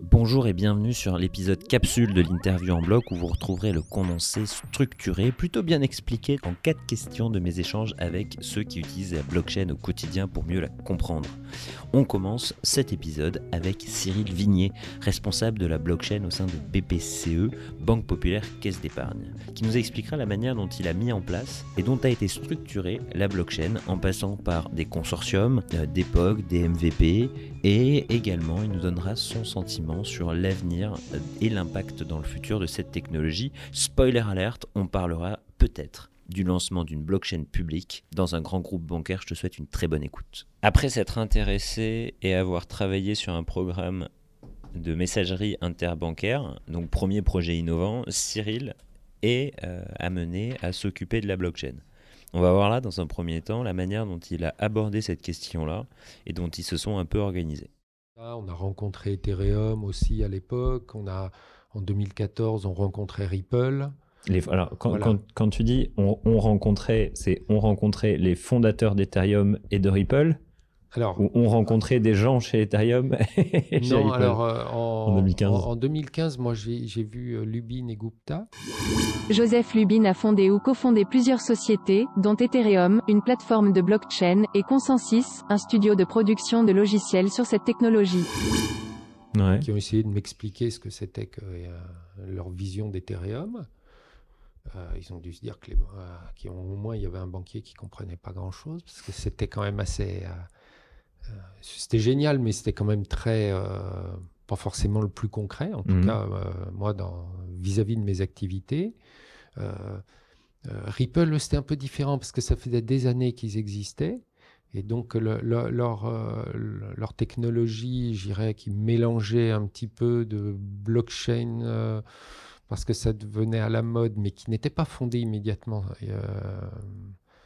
Bonjour et bienvenue sur l'épisode capsule de l'interview en bloc où vous retrouverez le condensé structuré, plutôt bien expliqué en quatre questions de mes échanges avec ceux qui utilisent la blockchain au quotidien pour mieux la comprendre. On commence cet épisode avec Cyril Vignier, responsable de la blockchain au sein de BPCE, Banque Populaire Caisse d'épargne, qui nous expliquera la manière dont il a mis en place et dont a été structurée la blockchain en passant par des consortiums, euh, des POG, des MVP et également il nous donnera son sentiment sur l'avenir euh, et l'impact dans le futur de cette technologie. Spoiler alert, on parlera peut-être du lancement d'une blockchain publique dans un grand groupe bancaire. Je te souhaite une très bonne écoute. Après s'être intéressé et avoir travaillé sur un programme de messagerie interbancaire, donc premier projet innovant, Cyril est euh, amené à s'occuper de la blockchain. On va voir là, dans un premier temps, la manière dont il a abordé cette question-là et dont ils se sont un peu organisés. On a rencontré Ethereum aussi à l'époque. On a, en 2014, on rencontrait Ripple. alors, quand, tu dis on, on rencontrait, c'est on rencontrait les fondateurs d'Ethereum et de Ripple alors, on rencontrait des gens chez Ethereum Non, alors euh, en, 2015. En, 2015, moi j'ai vu euh, Lubin et Gupta. Joseph Lubin a fondé ou cofondé plusieurs sociétés, dont Ethereum, une plateforme de blockchain, et Consensus, un studio de production de logiciels sur cette technologie. Qui ont essayé de m'expliquer ce que c'était que euh, leur vision d'Ethereum. ils ont dû se dire que les, au moins il y avait un banquier qui comprenait pas grand chose parce que c'était quand même assez euh, c'était génial, mais c'était quand même très euh, pas forcément le plus concret. En tout mhm. cas, euh, moi, vis-à-vis de mes activités. Ripple, c'était un peu différent parce que ça faisait des années qu'ils existaient. Et donc, leur, leur, technologie, j'irais, qui mélangeait un petit peu de blockchain parce que ça devenait à la mode, mais qui n'était pas fondée immédiatement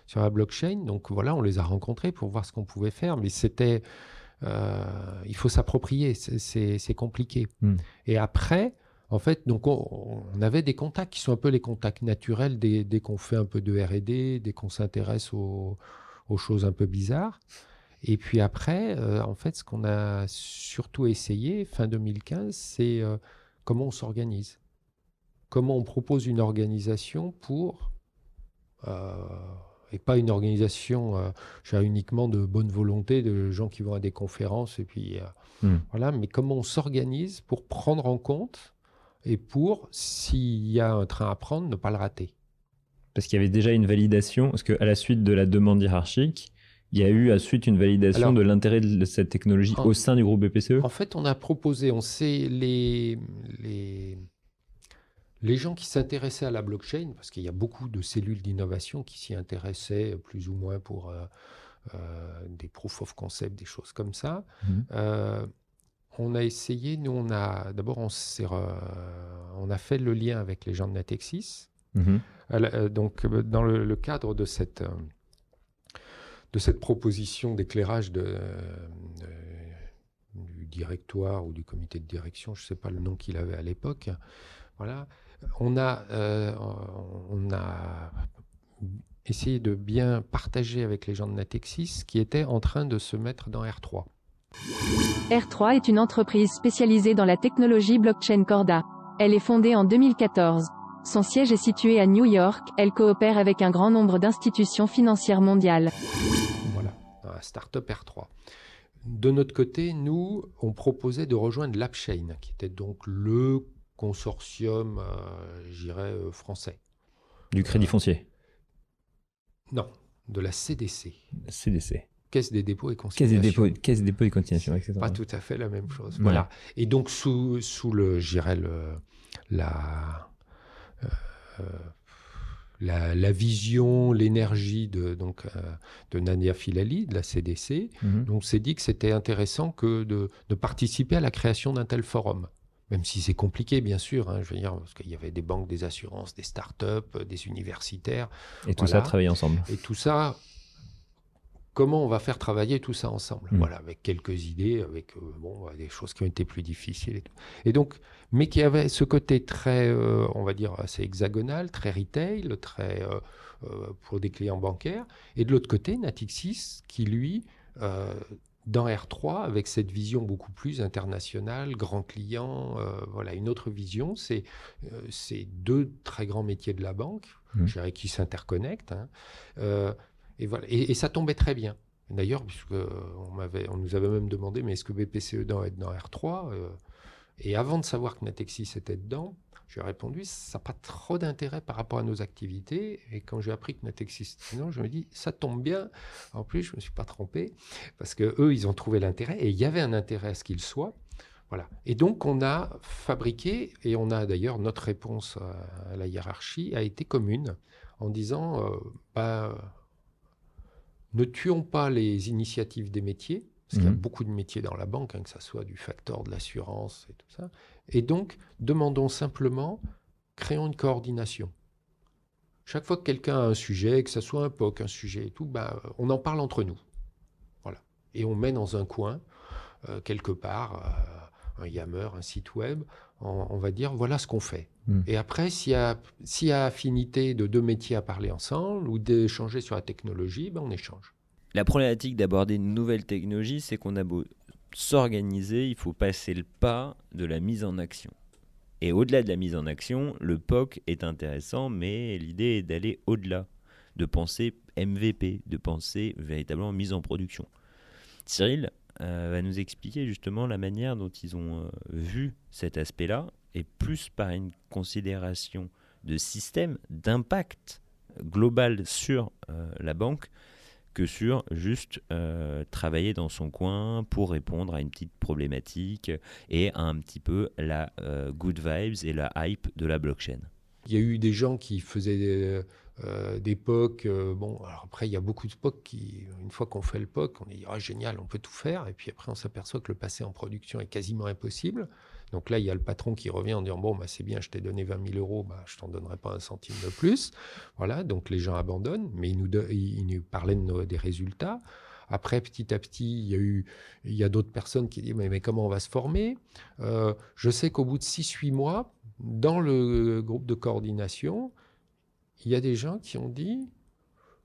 sur la blockchain. Donc voilà, on les a rencontrés pour voir ce qu'on pouvait faire, mais c'était, euh, il faut s'approprier, c'est compliqué. Hmm. Et après, en fait, donc on, avait des contacts qui sont un peu les contacts naturels dès, qu'on fait un peu de R&D, dès qu'on s'intéresse aux, choses un peu bizarres. Et puis après, euh, en fait, ce qu'on a surtout essayé fin 2015, c'est euh, comment on s'organise. Comment on propose une organisation pour et pas une organisation euh, uniquement de bonne volonté, de gens qui vont à des conférences, et puis euh, hmm. voilà, mais comment on s'organise pour prendre en compte et pour, s'il y a un train à prendre, ne pas le rater? Parce qu'il y avait déjà une validation, parce qu'à la suite de la demande hiérarchique, il y a eu à suite une validation de l'intérêt de cette technologie au sein du groupe BPCE En fait, on a proposé, on sait les, les les gens qui s'intéressaient à la blockchain, parce qu'il y a beaucoup de cellules d'innovation qui s'y intéressaient plus ou moins pour euh, euh, des proof of concept, des choses comme ça. Mhm. Euh, on a essayé, nous on a d'abord on, on, a fait le lien avec les gens de Natexis. Mhm. donc dans le, cadre de cette, de cette proposition d'éclairage de, du directoire ou du comité de direction, je ne sais pas le nom qu'il avait à l'époque, voilà, on a, euh, on a essayé de bien partager avec les gens de Natexis qui étaient en train de se mettre dans R3. R3 est une entreprise spécialisée dans la technologie blockchain Corda. Elle est fondée en 2014. Son siège est situé à New York. Elle coopère avec un grand nombre d'institutions financières mondiales. Voilà, un startup R3. De notre côté, nous, on proposait de rejoindre l'AppChain, qui était donc le consortium, euh, j'irais, euh, français. Du crédit euh, foncier Non, de la CDC. CDC. Caisse des dépôts et consignations. Caisse des dépôts, caisse des dépôts et consignations, etc. Pas tout à fait la même chose. Voilà. Et donc, sous, sous le, j'irais, le, la, la, vision, l'énergie de, donc, de Nania Filali, de la CDC, mhm. donc s'est dit que c'était intéressant que de, de, participer à la création d'un tel forum. Même si c'est compliqué, bien sûr, hein, je veux dire, parce qu'il y avait des banques, des assurances, des startups, euh, des universitaires. Et tout ça travailler ensemble. Et tout ça, comment on va faire travailler tout ça ensemble? Hmm. Voilà, avec quelques idées, avec euh, bon, des choses qui ont été plus difficiles et tout. Et donc, mais qui avait ce côté très, euh, on va dire, assez hexagonal, très retail, très pour des clients bancaires. Et de l'autre côté, Natixis, qui lui dans R3 avec cette vision beaucoup plus internationale, grand client, voilà, une autre vision. C'est deux très grands métiers de la banque, mmh. je dirais, qui s'interconnectent. Hein. et, voilà, et, ça tombait très bien. D'ailleurs, puisqu'on on nous avait même demandé, mais est-ce que BPCE doit être dans R3 Et avant de savoir que Natexis était dedans, j'ai répondu, ça n'a pas trop d'intérêt par rapport à nos activités. Et quand j'ai appris que Natexis était dedans, je me dis, ça tombe bien. En plus, je ne me suis pas trompé, parce que eux, ils ont trouvé l'intérêt, et il y avait un intérêt à ce qu'il soit. Voilà. Et donc, on a fabriqué, et on a d'ailleurs notre réponse à la hiérarchie a été commune, en disant, euh, bah, ne tuons pas les initiatives des métiers, parce qu'il y a mmh. beaucoup de métiers dans la banque, hein, que ce soit du facteur, de l'assurance et tout ça. Et donc, demandons simplement, créons une coordination. Chaque fois que quelqu'un a un sujet, que ce soit un POC, un sujet et tout, bah, on en parle entre nous. Voilà. Et on met dans un coin, euh, quelque part, euh, un Yammer, un site web, on, va dire voilà ce qu'on fait. Mmh. Et après, s'il y, y, a affinité de deux métiers à parler ensemble ou d'échanger sur la technologie, ben on échange. La problématique d'aborder une nouvelle technologie, c'est qu'on a beau s'organiser, il faut passer le pas de la mise en action. Et au-delà de la mise en action, le POC est intéressant, mais l'idée est d'aller au-delà, de penser MVP, de penser véritablement mise en production. Cyril euh, va nous expliquer justement la manière dont ils ont euh, vu cet aspect-là, et plus par une considération de système, d'impact global sur euh, la banque, que sur juste euh, travailler dans son coin pour répondre à une petite problématique et à un petit peu la euh, good vibes et la hype de la blockchain. Il y a eu des gens qui faisaient des, euh, POC. bon, alors après, il y a beaucoup de POC qui, une fois qu'on fait le POC, on dit ah, génial, on peut tout faire. Et puis après, on s'aperçoit que le passer en production est quasiment impossible. Donc là, il y a le patron qui revient en disant Bon, bah, c'est bien, je t'ai donné 20 000 euros, bah, je t'en donnerai pas un centime de plus. Voilà, donc les gens abandonnent, mais ils nous, nous parlaient des résultats. Après, petit à petit, il y a eu, il y a d'autres personnes qui disent mais, mais, comment on va se former? Euh, Je sais qu'au bout de 6-8 mois, dans le groupe de coordination, il y a des gens qui ont dit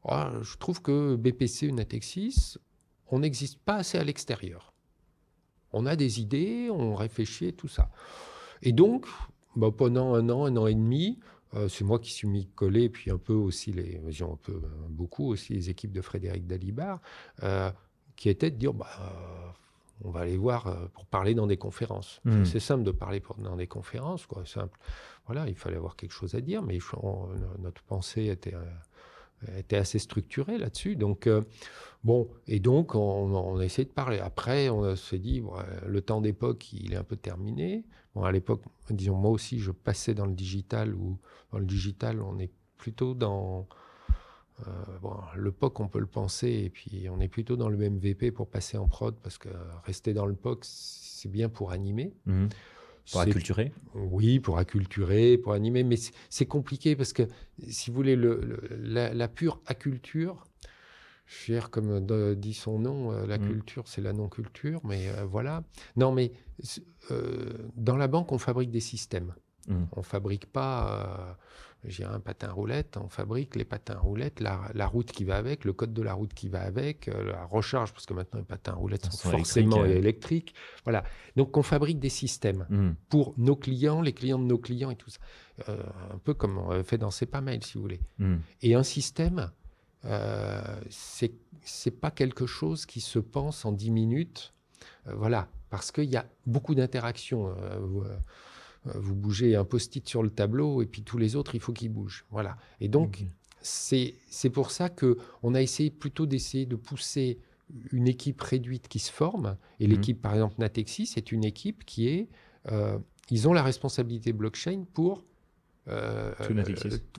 ah, je trouve que BPC ou Natexis, on n'existe pas assez à l'extérieur. On a des idées, on réfléchit, tout ça. Et donc, bah, pendant un an, un an et demi, euh, c'est moi qui suis mis collé, puis un peu aussi, les, un peu, beaucoup aussi les équipes de Frédéric Dalibar, euh, qui étaient de dire, bah, on va aller voir euh, pour parler dans des conférences. Hmm. C'est simple de parler dans des conférences, quoi, simple. Voilà, il fallait avoir quelque chose à dire, mais notre pensée était était assez structuré là-dessus. Donc, euh, bon, et donc, on, a essayé de parler. Après, on s'est dit, le temps d'époque, il est un peu terminé. Bon, à l'époque, disons, moi aussi, je passais dans le digital, ou dans le digital, on est plutôt dans. Euh, le POC, on peut le penser, et puis on est plutôt dans le MVP pour passer en prod, parce que rester dans le POC, c'est bien pour animer. Mmh. Pour acculturer Oui, pour acculturer, pour animer, mais c'est compliqué parce que, si vous voulez, le, la, pure acculture, cher comme dit son nom, euh, la mm. culture, c'est la non-culture, mais euh, voilà. Non, mais euh, dans la banque, on fabrique des systèmes. Mm. On fabrique pas j'ai un patin roulette, on fabrique les patins roulettes, la, route qui va avec, le code de la route qui va avec, euh, la recharge, parce que maintenant les patins roulettes sont, forcément électriques. Voilà. Donc on fabrique des systèmes hmm. pour nos clients, les clients de nos clients et tout ça. Euh, un peu comme on fait dans pas Mail, si vous voulez. Hmm. Et un système, euh, c'est pas quelque chose qui se pense en 10 minutes. Euh, voilà. Parce qu'il y a beaucoup d'interactions. Euh, vous bougez un post-it sur le tableau et puis tous les autres, il faut qu'ils bougent. Voilà. Et donc, mhm. c'est pour ça qu'on a essayé plutôt d'essayer de pousser une équipe réduite qui se forme. Et mhm. l'équipe, par exemple, Natexis, c'est une équipe qui est. Euh, ils ont la responsabilité blockchain pour euh,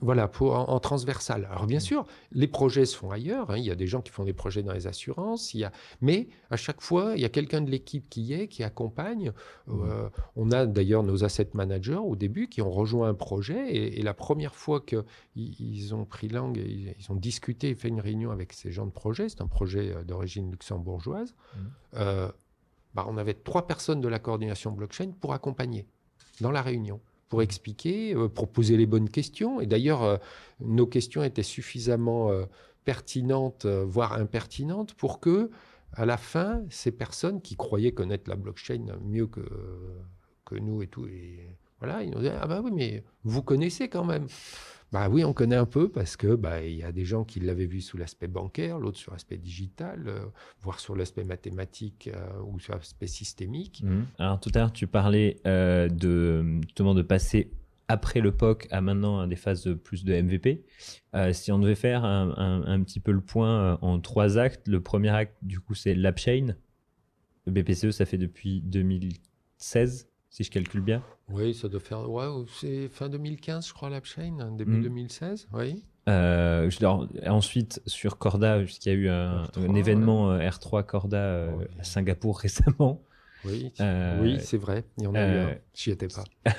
voilà, pour, en, transversal. Alors bien mm. sûr, les projets se font ailleurs. Hein. Il y a des gens qui font des projets dans les assurances. Il y a... Mais à chaque fois, il y a quelqu'un de l'équipe qui y est, qui accompagne. Mm. Euh, on a d'ailleurs nos asset managers au début qui ont rejoint un projet. Et, la première fois qu'ils ils ont pris langue, ils, ils, ont discuté et fait une réunion avec ces gens de projet, c'est un projet euh, d'origine luxembourgeoise, mm. bah, on avait trois personnes de la coordination blockchain pour accompagner dans la réunion pour expliquer, euh, pour poser les bonnes questions. Et d'ailleurs, euh, nos questions étaient suffisamment euh, pertinentes, voire impertinentes, pour que à la fin, ces personnes qui croyaient connaître la blockchain mieux que, que nous et tout, et voilà, ils nous disaient Ah, bah oui, mais vous connaissez quand même. Bah oui, on connaît un peu parce que bah il y a des gens qui l'avaient vu sous l'aspect bancaire, l'autre sur l'aspect digital, euh, voire sur l'aspect mathématique euh, ou sur l'aspect systémique. Mhm. Alors tout à l'heure, tu parlais euh, de justement de passer après le POC à maintenant des phases plus de MVP. si on devait faire un, un, petit peu le point en trois actes, le premier acte du coup c'est l'AppChain. Le BPCE ça fait depuis 2016 si je calcule bien. Oui, ça doit faire. Ouais, c'est fin 2015, je crois, l'AppChain, hein, début 2016, mm. oui. Euh, ensuite, sur Corda, puisqu'il y a eu un, événement R3 euh, Corda euh, à Singapour récemment, oui, euh, oui c'est vrai. Il y en a eu un. Euh, J'y étais pas.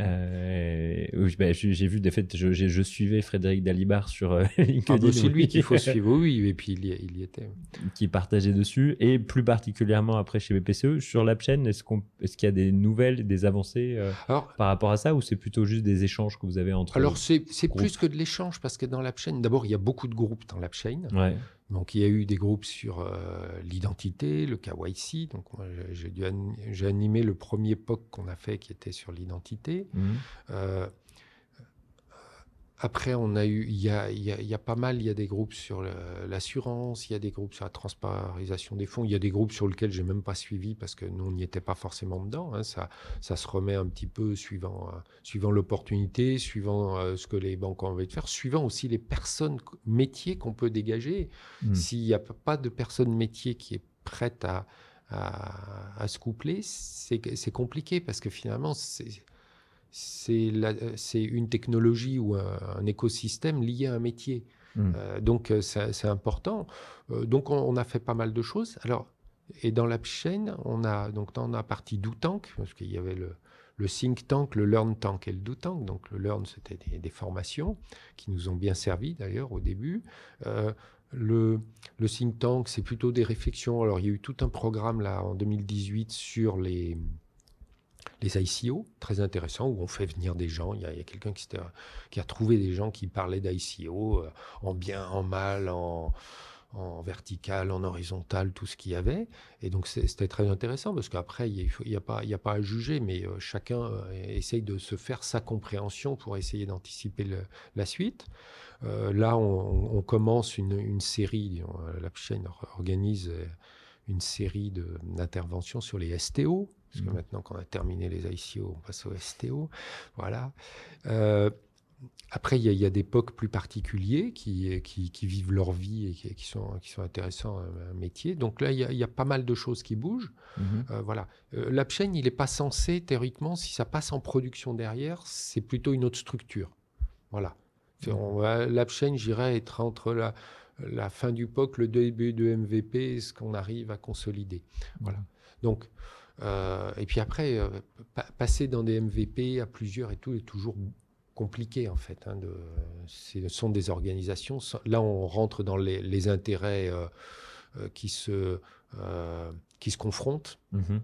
euh, bah, j'ai vu, des faits, je, je, suivais Frédéric Dalibar sur LinkedIn. Ah, bah, c'est lui qu'il faut suivre, oui, et puis il y, il y, était. Qui partageait dessus, et plus particulièrement après chez BPCE, sur la chaîne, est-ce qu'il est y a des nouvelles, des avancées par rapport à ça, ou c'est plutôt juste des échanges que vous avez entre Alors, c'est plus que de l'échange, parce que dans l'AppChain, d'abord, il y a beaucoup de groupes dans l'AppChain. Ouais. Donc il y a eu des groupes sur euh, l'identité, le KYC. Donc j'ai animé le premier POC qu'on a fait qui était sur l'identité. Mmh. Euh, après, on a eu, il y a, y a, pas mal, il y a des groupes sur l'assurance, il y a des groupes sur la transpararisation des fonds, il y a des groupes sur lesquels j'ai même pas suivi parce que nous, on n'y était pas forcément dedans. Hein. Ça, ça se remet un petit peu suivant, euh, suivant l'opportunité, suivant euh, ce que les banques ont envie de faire, suivant aussi les personnes métiers qu'on peut dégager. Mmh. S'il n'y a pas de personne métier qui est prête à, à, à se coupler, c'est compliqué parce que finalement, c'est c'est une technologie ou un, écosystème lié à un métier. Hmm. Euh, donc euh, c'est important. Euh, donc on, a fait pas mal de choses. Alors et dans la chaîne, on a donc dans la partie do tank parce qu'il y avait le, le think tank, le learn tank et le do tank. Donc le learn c'était des, formations qui nous ont bien servi d'ailleurs au début. le, le think tank c'est plutôt des réflexions. Alors il y a eu tout un programme là en 2018 sur les les ICO, très intéressant, où on fait venir des gens. Il y a, quelqu'un qui, a trouvé des gens qui parlaient d'ICO euh, en bien, en mal, en, vertical, en horizontal, tout ce qu'il y avait. Et donc c'était très intéressant parce qu'après, il n'y a, pas, à juger, mais euh, chacun euh, essaye de se faire sa compréhension pour essayer d'anticiper la suite. là, on, commence une, série, la chaîne organise une série d'interventions sur les STO, parce que mhm. maintenant qu'on a terminé les ICO, on passe au STO. Voilà. Euh, après, il y, a des POC plus particuliers qui, qui, vivent leur vie et qui, sont, qui sont intéressants à un métier. Donc là, il y, a pas mal de choses qui bougent. Mhm. Euh, voilà. Euh, L'AppChain, il n'est pas censé, théoriquement, si ça passe en production derrière, c'est plutôt une autre structure. Voilà. Mhm. L'AppChain, j'irais être entre la, la fin du POC, le début de MVP, ce qu'on arrive à consolider. Voilà. Donc, euh, et puis après, euh, passer dans des MVP à plusieurs et tout est toujours compliqué en fait. Hein, de, ce sont des organisations. Là, on rentre dans les, intérêts euh, qui, se, qui se confrontent. Mm-hmm.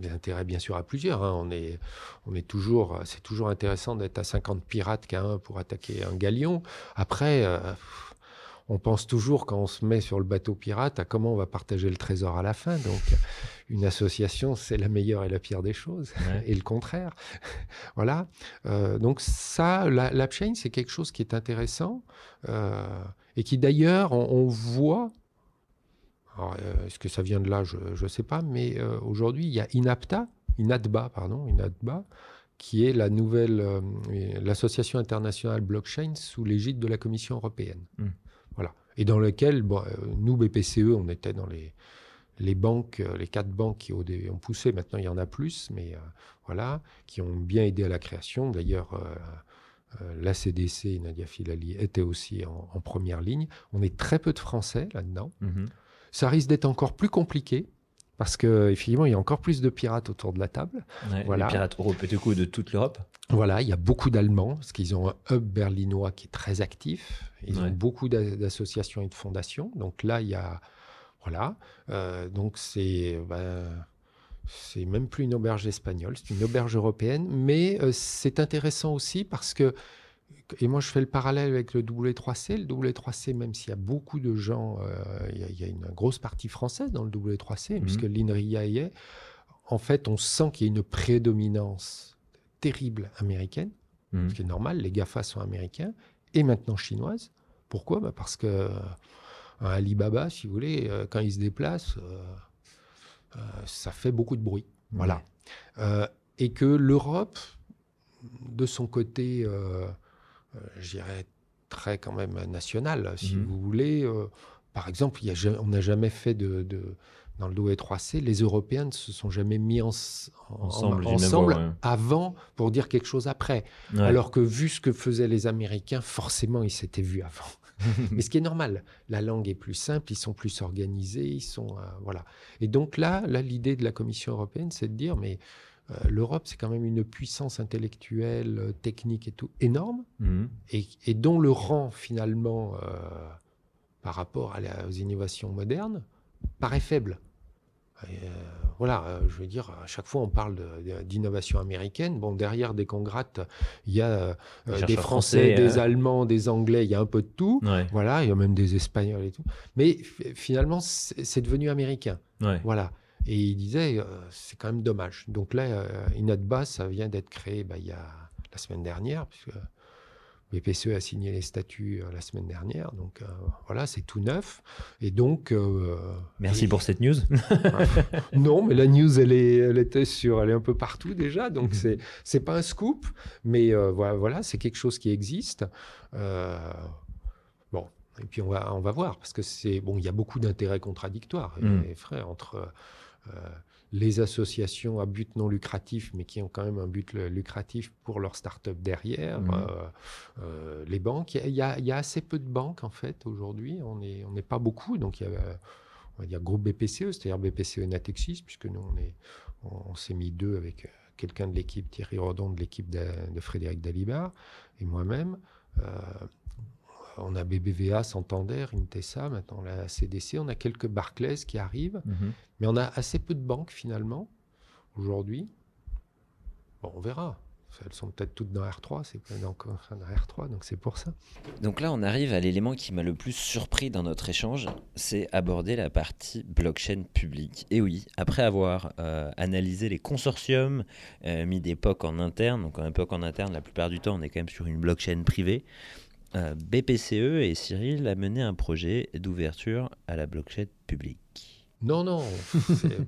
Des intérêts bien sûr à plusieurs. Hein. On est, on est toujours, c'est toujours intéressant d'être à 50 pirates qu'à un pour attaquer un galion. Après, on pense toujours quand on se met sur le bateau pirate à comment on va partager le trésor à la fin. Donc, une association, c'est la meilleure et la pire des choses, et le contraire. voilà. Euh, donc ça, la, chain, c'est quelque chose qui est intéressant euh, et qui d'ailleurs, on, voit. Euh, est-ce que ça vient de là? Je ne sais pas, mais aujourd'hui, il y a Inapta, Inadba, pardon, qui est la nouvelle, l'association internationale blockchain sous l'égide de la Commission européenne. Hmm. Et dans lequel, bon, nous, BPCE, on était dans les, les banques, euh, les quatre banques qui ont poussé, maintenant il y en a plus, mais euh, voilà, qui ont bien aidé à la création. D'ailleurs, euh, la CDC, Nadia Filali, était aussi en, première ligne. On est très peu de Français là-dedans. Mhm. Ça risque d'être encore plus compliqué. Parce qu'effectivement, il y a encore plus de pirates autour de la table. voilà. Les pirates européens de toute l'Europe. Voilà, il y a beaucoup d'Allemands, parce qu'ils ont un hub berlinois qui est très actif. Ils ont beaucoup d'associations et de fondations. Donc là, il y a, voilà. Euh, donc c'est bah, c'est même plus une auberge espagnole, c'est une auberge européenne. Mais euh, c'est intéressant aussi parce que et moi, je fais le parallèle avec le W3C. Le W3C, même s'il y a beaucoup de gens, euh, il, y a, une grosse partie française dans le W3C, puisque l'INRIA y est. En fait, on sent qu'il y a une prédominance terrible américaine, ce qui est normal, les GAFA sont américains, et maintenant chinoises. Pourquoi? Bah, Parce que Alibaba, si vous voulez, quand il se déplace, ça fait beaucoup de bruit. Voilà. et que l'Europe, de son côté, euh, euh, je dirais, très quand même national, si mhm. vous voulez. Euh, par exemple, on n'a jamais fait de, dans le DOE 3C, les Européens ne se sont jamais mis ensemble, avant pour dire quelque chose après. Alors que vu ce que faisaient les Américains, forcément, ils s'étaient vus avant. Mais ce qui est normal, la langue est plus simple, ils sont plus organisés, ils sont voilà. Et donc là, là, l'idée de la Commission européenne, c'est de dire, mais euh, l'Europe, c'est quand même une puissance intellectuelle, euh, technique et tout énorme, mhm. et, dont le rang finalement euh, par rapport aux innovations modernes paraît faible. voilà, je veux dire, à chaque fois on parle d'innovation américaine. Bon, derrière des congrates, il y a des Français, des Allemands, des Anglais, il y a un peu de tout. Voilà, il y a même des Espagnols et tout. Mais finalement, c'est devenu américain. Voilà. Et il disait, euh, c'est quand même dommage. Donc là, euh, INATBA, ça vient d'être créé bah, il y a la semaine dernière, puisque BPCE a signé les statuts euh, la semaine dernière. Donc voilà, c'est tout neuf. Et donc. Merci pour cette news. non, mais la news, elle, est, elle était sur, elle est un peu partout déjà. Donc mhm. c'est c'est pas un scoop, mais voilà, c'est quelque chose qui existe. bon, et puis on va, on va voir, parce que c'est bon, il y a beaucoup d'intérêts contradictoires, mm. frère, entre euh, les associations à but non lucratif, mais qui ont quand même un but lucratif pour leur start-up derrière, mmh. euh, euh, les banques. Il y, a, assez peu de banques, en fait, aujourd'hui. On n'est on pas beaucoup. Donc, il y a, on va dire, groupe BPCE, c'est-à-dire BPCE Natexis, puisque nous, on, est, on, s'est mis deux avec quelqu'un de l'équipe, Thierry Rodon, de l'équipe de, Frédéric Dalibard, et moi-même on a BBVA, Santander, Intesa, maintenant la CDC, on a quelques Barclays qui arrivent, mhm. mais on a assez peu de banques finalement aujourd'hui. Bon, on verra. Elles sont peut-être toutes dans R3, c'est pas dans, R3, donc c'est pour ça. Donc là, on arrive à l'élément qui m'a le plus surpris dans notre échange, c'est aborder la partie blockchain publique. Et oui, après avoir euh, analysé les consortiums, euh, mis des POC en interne, donc un POC en interne, la plupart du temps, on est quand même sur une blockchain privée. Euh, BPCE et Cyril a mené un projet d'ouverture à la blockchain publique. Non, non,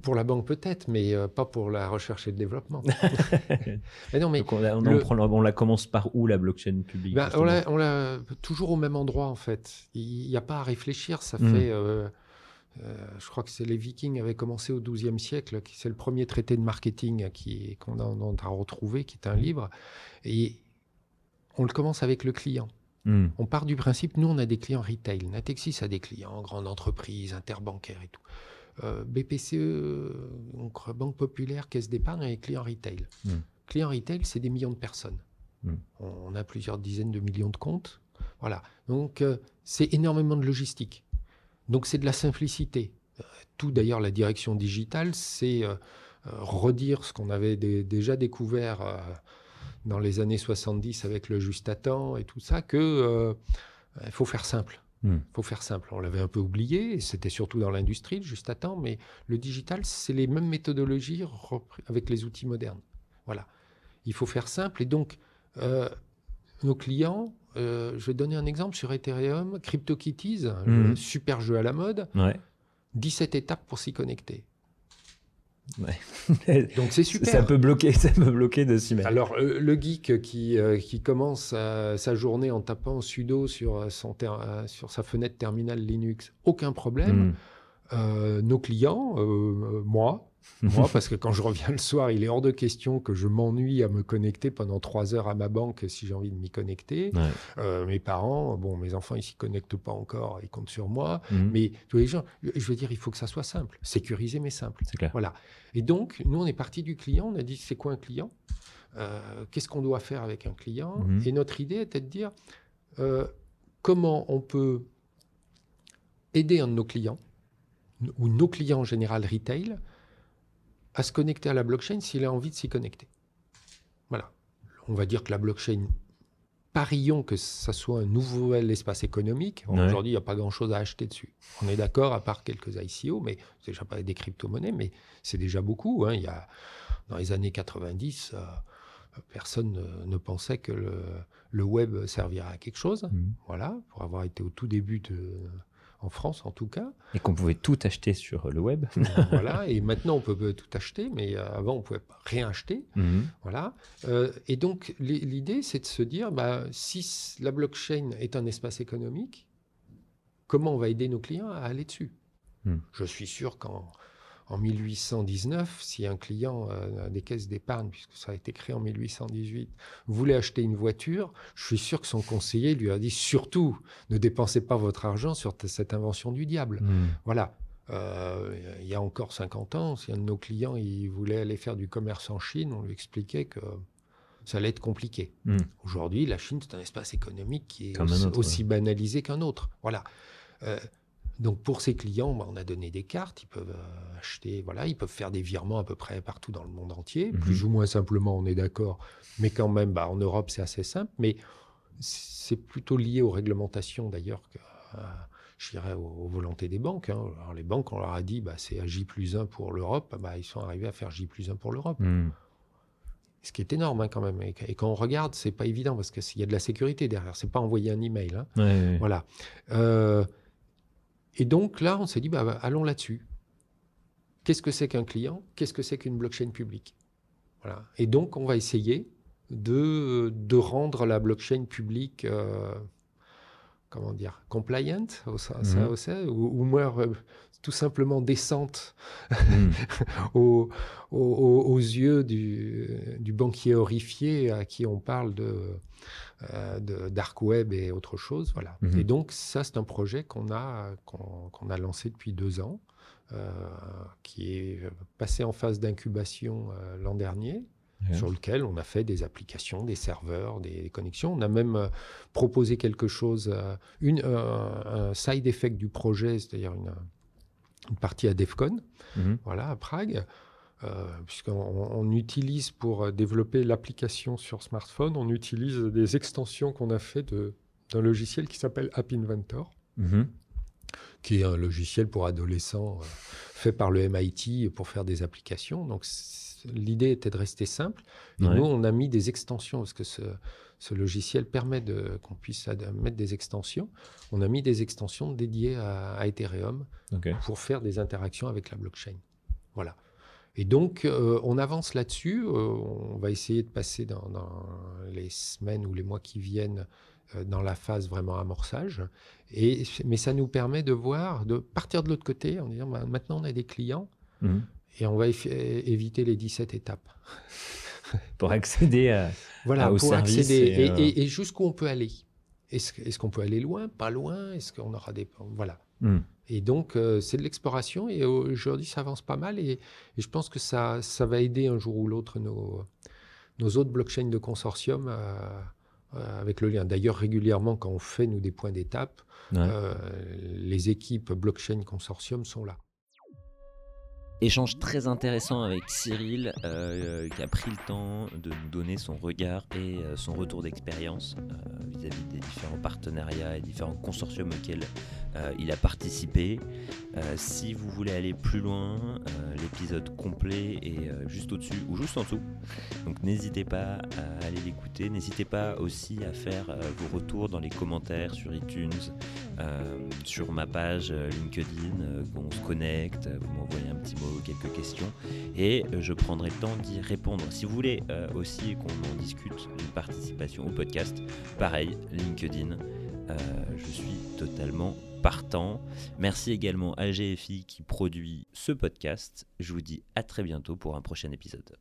pour la banque peut-être, mais euh, pas pour la recherche et le développement. mais non, mais on, la commence par où la blockchain publique ben, On l'a toujours au même endroit en fait. Il n'y a pas à réfléchir. Ça hmm. fait, euh, je crois que c'est les Vikings avaient commencé au XIIe siècle. C'est le premier traité de marketing qu'on a, a retrouvé, qui est un livre, et on le commence avec le client. Hmm. On part du principe, nous, on a des clients retail. Natexis a des clients, grandes entreprises, interbancaires et tout. Euh, BPCE, donc Banque Populaire, Caisse d'épargne, a des clients retail. Hmm. Clients retail, c'est des millions de personnes. Hmm. On, a plusieurs dizaines de millions de comptes. Voilà. Donc, euh, c'est énormément de logistique. Donc, c'est de la simplicité. Euh, tout, d'ailleurs, la direction digitale, c'est redire ce qu'on avait déjà découvert dans les années 70 avec le juste à temps et tout ça, que euh, faut faire simple. Hmm. faut faire simple. On l'avait un peu oublié, c'était surtout dans l'industrie, le juste à temps, mais le digital, c'est les mêmes méthodologies avec les outils modernes. Voilà. Il faut faire simple. Et donc, euh, nos clients, euh, je vais donner un exemple sur Ethereum, CryptoKitties, hmm. super jeu à la mode, 17 étapes pour s'y connecter. Donc c'est super. Ça peut bloquer, ça peut bloquer de s'y mettre. Alors euh, le geek qui, euh, qui commence sa journée en tapant sudo sur, euh, son sur sa fenêtre terminale Linux, aucun problème. Hmm. nos clients, moi, moi, parce que quand je reviens le soir, il est hors de question que je m'ennuie à me connecter pendant trois heures à ma banque si j'ai envie de m'y connecter. Euh, mes parents, bon, mes enfants, ils s'y connectent pas encore, ils comptent sur moi. Mhm. Mais tous les gens, je veux dire, il faut que ça soit simple, sécurisé mais simple. Clair. Voilà. Et donc, nous, on est parti du client. On a dit, c'est quoi un client? Euh, Qu'est-ce qu'on doit faire avec un client? Mhm. Et notre idée était de dire euh, comment on peut aider un de nos clients ou nos clients en général retail à se connecter à la blockchain s'il a envie de s'y connecter. Voilà. On va dire que la blockchain parions que ça soit un nouvel espace économique. Ouais. Aujourd'hui, il n'y a pas grand-chose à acheter dessus. On est d'accord, à part quelques ICO, mais c'est déjà pas des crypto-monnaies, mais c'est déjà beaucoup. hein. Il y a, dans les années 90, euh, personne ne, pensait que le, le web servirait à quelque chose. Mhm. Voilà, pour avoir été au tout début de, en France en tout cas. Et qu'on pouvait tout acheter sur le web. voilà, et maintenant on peut tout acheter, mais euh, avant on pouvait pas rien acheter. Mhm. Voilà. Euh, et donc, l'i- l'idée, c'est de se dire, bah, si la blockchain est un espace économique, comment on va aider nos clients à aller dessus? Hmm. Je suis sûr qu'en en 1819, si un client euh, des caisses d'épargne, puisque ça a été créé en 1818, voulait acheter une voiture, je suis sûr que son conseiller lui a dit, surtout, ne dépensez pas votre argent sur cette invention du diable. Mhm. Voilà. Euh, il y a encore 50 ans, si un de nos clients il voulait aller faire du commerce en Chine, on lui expliquait que ça allait être compliqué. Mhm. Aujourd'hui, la Chine, c'est un espace économique qui est aussi, autre, aussi banalisé qu'un autre. Voilà. Euh, donc pour ces clients, bah, on a donné des cartes, ils peuvent euh, acheter, voilà, ils peuvent faire des virements à peu près partout dans le monde entier, Mhm. plus ou moins simplement, on est d'accord, mais quand même, bah, en Europe, c'est assez simple, mais c'est plutôt lié aux réglementations d'ailleurs que, euh, je dirais, aux, volontés des banques. hein. Alors les banques, on leur a dit, bah, c'est à J plus 1 pour l'Europe, bah, ils sont arrivés à faire J plus 1 pour l'Europe. Mhm. Ce qui est énorme hein, quand même. Et, et quand on regarde, c'est pas évident parce qu'il y a de la sécurité derrière. C'est pas envoyer un email. hein. Ouais, ouais. Voilà. Euh, et donc là, on s'est dit, bah, bah, allons là-dessus. Qu'est-ce que c'est qu'un client? Qu'est-ce que c'est qu'une blockchain publique? Voilà. Et donc, on va essayer de, de rendre la blockchain publique, euh, comment dire, compliant, au- Mhm. au- ou, ou moins tout simplement décente Mhm. aux, aux- aux- aux yeux du, du banquier horrifié à qui on parle de, euh, de dark web et autre chose. Voilà. Mhm. Et donc ça, c'est un projet qu'on a, qu'on a lancé depuis deux ans, euh, qui est passé en phase d'incubation euh, l'an dernier. Sur lequel on a fait des applications, des serveurs, des connexions. On a même euh, proposé quelque chose, euh, une, euh, un side effect du projet, c'est-à-dire une, une partie à DEFCON, Mhm. voilà, à Prague, euh, puisqu'on on utilise pour euh, développer l'application sur smartphone, on utilise des extensions qu'on a fait d'un logiciel qui s'appelle App Inventor, Mhm. qui est un logiciel pour adolescents euh, fait par le MIT pour faire des applications. Donc l'idée était de rester simple. Et Ouais. nous, on a mis des extensions parce que ce, ce logiciel permet de qu'on puisse mettre des extensions. On a mis des extensions dédiées à, à Ethereum pour faire des interactions avec la blockchain. Voilà. Et donc, euh, on avance là-dessus. Euh, on va essayer de passer dans, dans les semaines ou les mois qui viennent euh, dans la phase vraiment amorçage. Et, mais ça nous permet de voir, de partir de l'autre côté en disant, bah, maintenant on a des clients Mhm. et on va éviter les 17 étapes. Pour accéder à. Voilà, au pour service accéder. et, Et, euh, et- et jusqu'où on peut aller? Est-ce qu'on peut aller loin Pas loin? Est-ce qu'on aura des... Voilà. Mhm. Et donc, euh, c'est de l'exploration et aujourd'hui, ça avance pas mal et, je pense que ça, ça va aider un jour ou l'autre nos, nos autres blockchains de consortium avec le lien. D'ailleurs, régulièrement, quand on fait, nous, des points d'étape, Ouais. euh, les équipes blockchain consortium sont là. Échange très intéressant avec Cyril, euh, qui a pris le temps de nous donner son regard et euh, son retour d'expérience euh, vis-à-vis des différents partenariats et différents consortiums auxquels euh, il a participé. Euh, si vous voulez aller plus loin, euh, l'épisode complet est juste au-dessus ou juste en dessous. Donc n'hésitez pas à aller l'écouter. N'hésitez pas aussi à faire vos retours dans les commentaires sur iTunes, sur ma page LinkedIn, qu'on se connecte, vous m'envoyez un petit mot, quelques questions, et je prendrai le temps d'y répondre. Si vous voulez aussi qu'on en discute d'une participation au podcast, pareil, LinkedIn, je suis totalement partant. Merci également à GFI qui produit ce podcast. Je vous dis à très bientôt pour un prochain épisode.